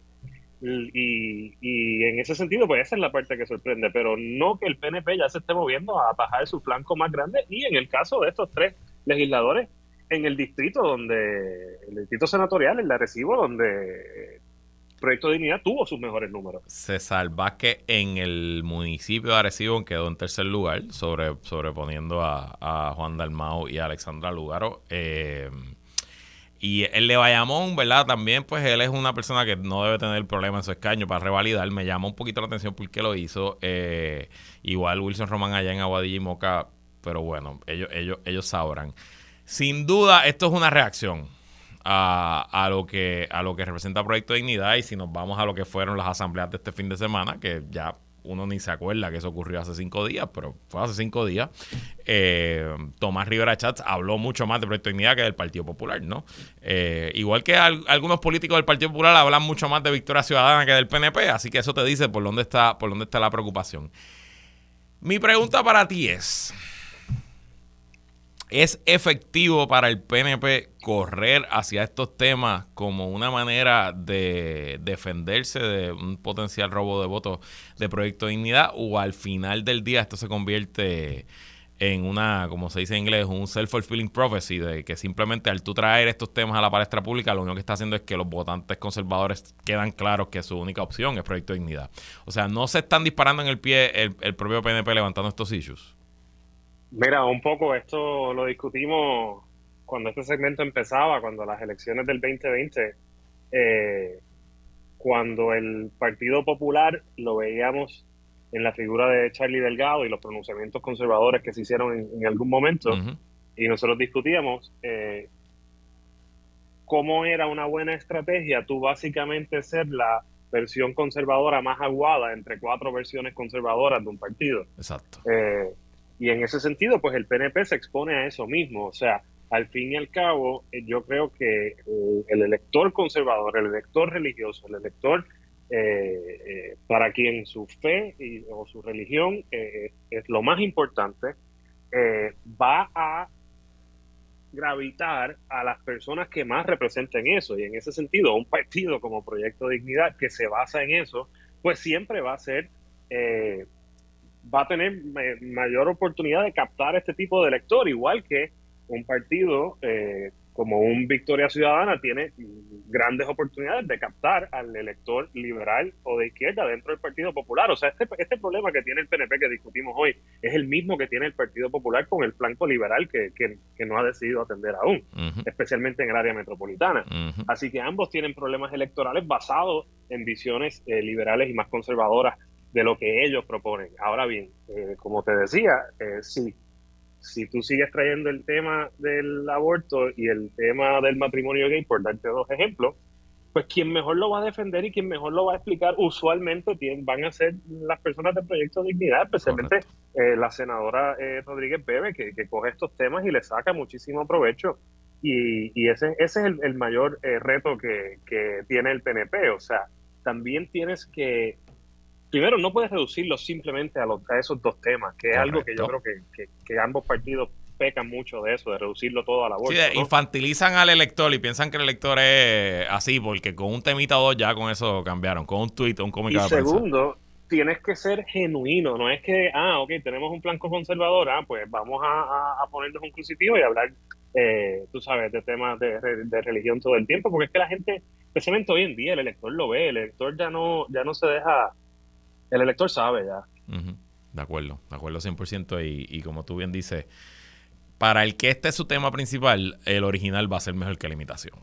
Y, y, en ese sentido, pues esa es la parte que sorprende, pero no que el PNP ya se esté moviendo a atajar su flanco más grande. Y en el caso de estos tres legisladores, en el distrito donde, el distrito senatorial, el de Arecibo, donde Proyecto de Dignidad tuvo sus mejores números. César que en el municipio de Arecibo quedó en tercer lugar, sobre, sobreponiendo a, Juan Dalmao y a Alexandra Lugaro. Eh, y el de Bayamón, ¿verdad? También, pues él es una persona que no debe tener problema en su escaño para revalidar. Me llama un poquito la atención porque lo hizo. Eh, igual Wilson Román allá en Aguadilla y Moca, pero bueno, ellos, ellos, ellos sabrán. Sin duda, esto es una reacción a, a, lo que a lo que representa Proyecto Dignidad y si nos vamos a lo que fueron las asambleas de este fin de semana, que ya uno ni se acuerda que eso ocurrió hace cinco días, pero fue hace cinco días. Eh, Tomás Rivera Chats habló mucho más de Proyecto Dignidad que del Partido Popular, ¿no? Eh, igual que algunos políticos del Partido Popular hablan mucho más de Victoria Ciudadana que del PNP, así que eso te dice por dónde está, por dónde está la preocupación. Mi pregunta para ti es. ¿Es efectivo para el PNP correr hacia estos temas como una manera de defenderse de un potencial robo de votos de Proyecto de Dignidad o al final del día esto se convierte en una, como se dice en inglés, un self-fulfilling prophecy, de que simplemente al tú traer estos temas a la palestra pública, lo único que está haciendo es que los votantes conservadores quedan claros que su única opción es Proyecto de Dignidad. O sea, no se están disparando en el pie el, el propio PNP levantando estos issues. Mira, un poco esto lo discutimos cuando este segmento empezaba, cuando las elecciones del 2020, eh, cuando el Partido Popular lo veíamos en la figura de Charlie Delgado y los pronunciamientos conservadores que se hicieron en, algún momento, y nosotros discutíamos eh, cómo era una buena estrategia tú básicamente ser la versión conservadora más aguada entre cuatro versiones conservadoras de un partido. Exacto. Eh, y en ese sentido, pues el PNP se expone a eso mismo. O sea, al fin y al cabo, eh, yo creo que eh, el elector conservador, el elector religioso, el elector eh, para quien su fe o su religión es lo más importante, va a gravitar a las personas que más representen eso. Y en ese sentido, un partido como Proyecto Dignidad que se basa en eso, pues siempre va a ser va a tener mayor oportunidad de captar este tipo de elector, igual que un partido eh, como un Victoria Ciudadana tiene grandes oportunidades de captar al elector liberal o de izquierda dentro del Partido Popular. O sea, este, este problema que tiene el PNP que discutimos hoy es el mismo que tiene el Partido Popular con el flanco liberal que, que, no ha decidido atender aún, especialmente en el área metropolitana. Así que ambos tienen problemas electorales basados en visiones eh, liberales y más conservadoras de lo que ellos proponen. Ahora bien, eh, como te decía, eh, si, si tú sigues trayendo el tema del aborto y el tema del matrimonio gay, por darte dos ejemplos, pues quien mejor lo va a defender y quien mejor lo va a explicar usualmente van a ser las personas del Proyecto Dignidad, especialmente eh, la senadora Rodríguez Bebe, que, coge estos temas y le saca muchísimo provecho. Y, y ese, ese es el, el mayor reto que, que tiene el PNP. O sea, también tienes que primero no puedes reducirlo simplemente a, los, a esos dos temas, que es algo que yo creo que, que, ambos partidos pecan mucho de eso, de reducirlo todo a la bolsa. Sí, infantilizan al elector y piensan que el elector es así, porque con un temita o dos ya con eso cambiaron, con un tweet un cómic Y segundo, tienes que ser genuino, no es que, ah, ok, tenemos un plan conservador, ah, pues vamos a, a, ponernos un crucifijo y hablar, eh, tú sabes, de temas de, de religión todo el tiempo, porque es que la gente especialmente hoy en día, el elector lo ve, el elector ya no, ya no se deja, el elector sabe ya. De acuerdo, de acuerdo 100% y, y como tú bien dices, para el que este es su tema principal, el original va a ser mejor que la imitación.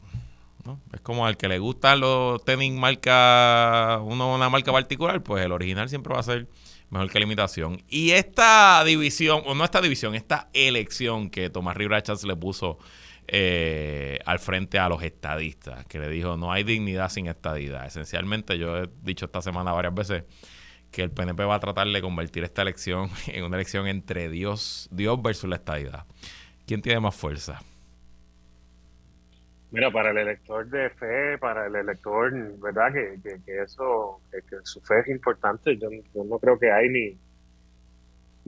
Es como al que le gustan los tenis marca, uno una marca particular, pues el original siempre va a ser mejor que la imitación. Y esta división, o no esta división, esta elección que Tomás Rivera le puso eh, al frente a los estadistas, que le dijo, no hay dignidad sin estadidad. Esencialmente, yo he dicho esta semana varias veces que el PNP va a tratar de convertir esta elección en una elección entre Dios, Dios versus la estadidad. ¿Quién tiene más fuerza? Mira, para el elector de fe, para el elector, ¿verdad? Que, que, eso, que, su fe es importante. yo no creo que hay ni,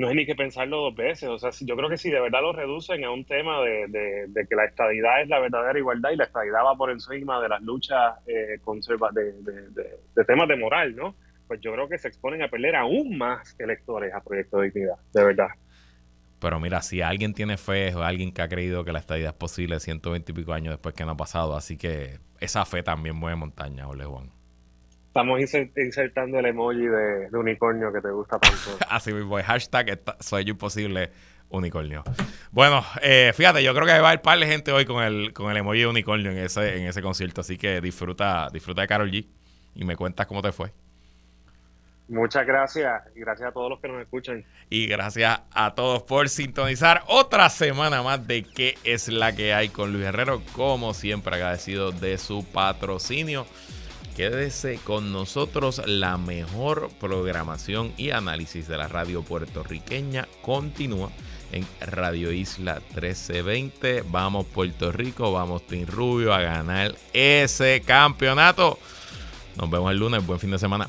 no hay ni que pensarlo dos veces. O sea, yo creo que si de verdad lo reducen a un tema de, de, que la estadidad es la verdadera igualdad y la estadidad va por encima de las luchas eh, conserva de, de, temas de moral, ¿no? Pues yo creo que se exponen a perder aún más electores a Proyecto de Dignidad, de verdad. Pero mira, si alguien tiene fe o alguien que ha creído que la estadidad es posible 120 y pico años después que no ha pasado, así que esa fe también mueve montaña, Ole Juan. Estamos insertando el emoji de, unicornio que te gusta tanto. Así mismo, hashtag soy yo imposible unicornio. Bueno, eh, fíjate, yo creo que va a haber par de gente hoy con el, con el emoji de unicornio en ese, en ese concierto, así que disfruta, disfruta de Carol G y me cuentas cómo te fue. Muchas gracias y gracias a todos los que nos escuchan. Y gracias a todos por sintonizar otra semana más de qué es la que hay con Luis Herrero, como siempre agradecido de su patrocinio. Quédese con nosotros. La mejor programación y análisis de la radio puertorriqueña continúa en Radio Isla 1320. Vamos Puerto Rico, vamos Team Rubio a ganar ese campeonato. Nos vemos el lunes. Buen fin de semana.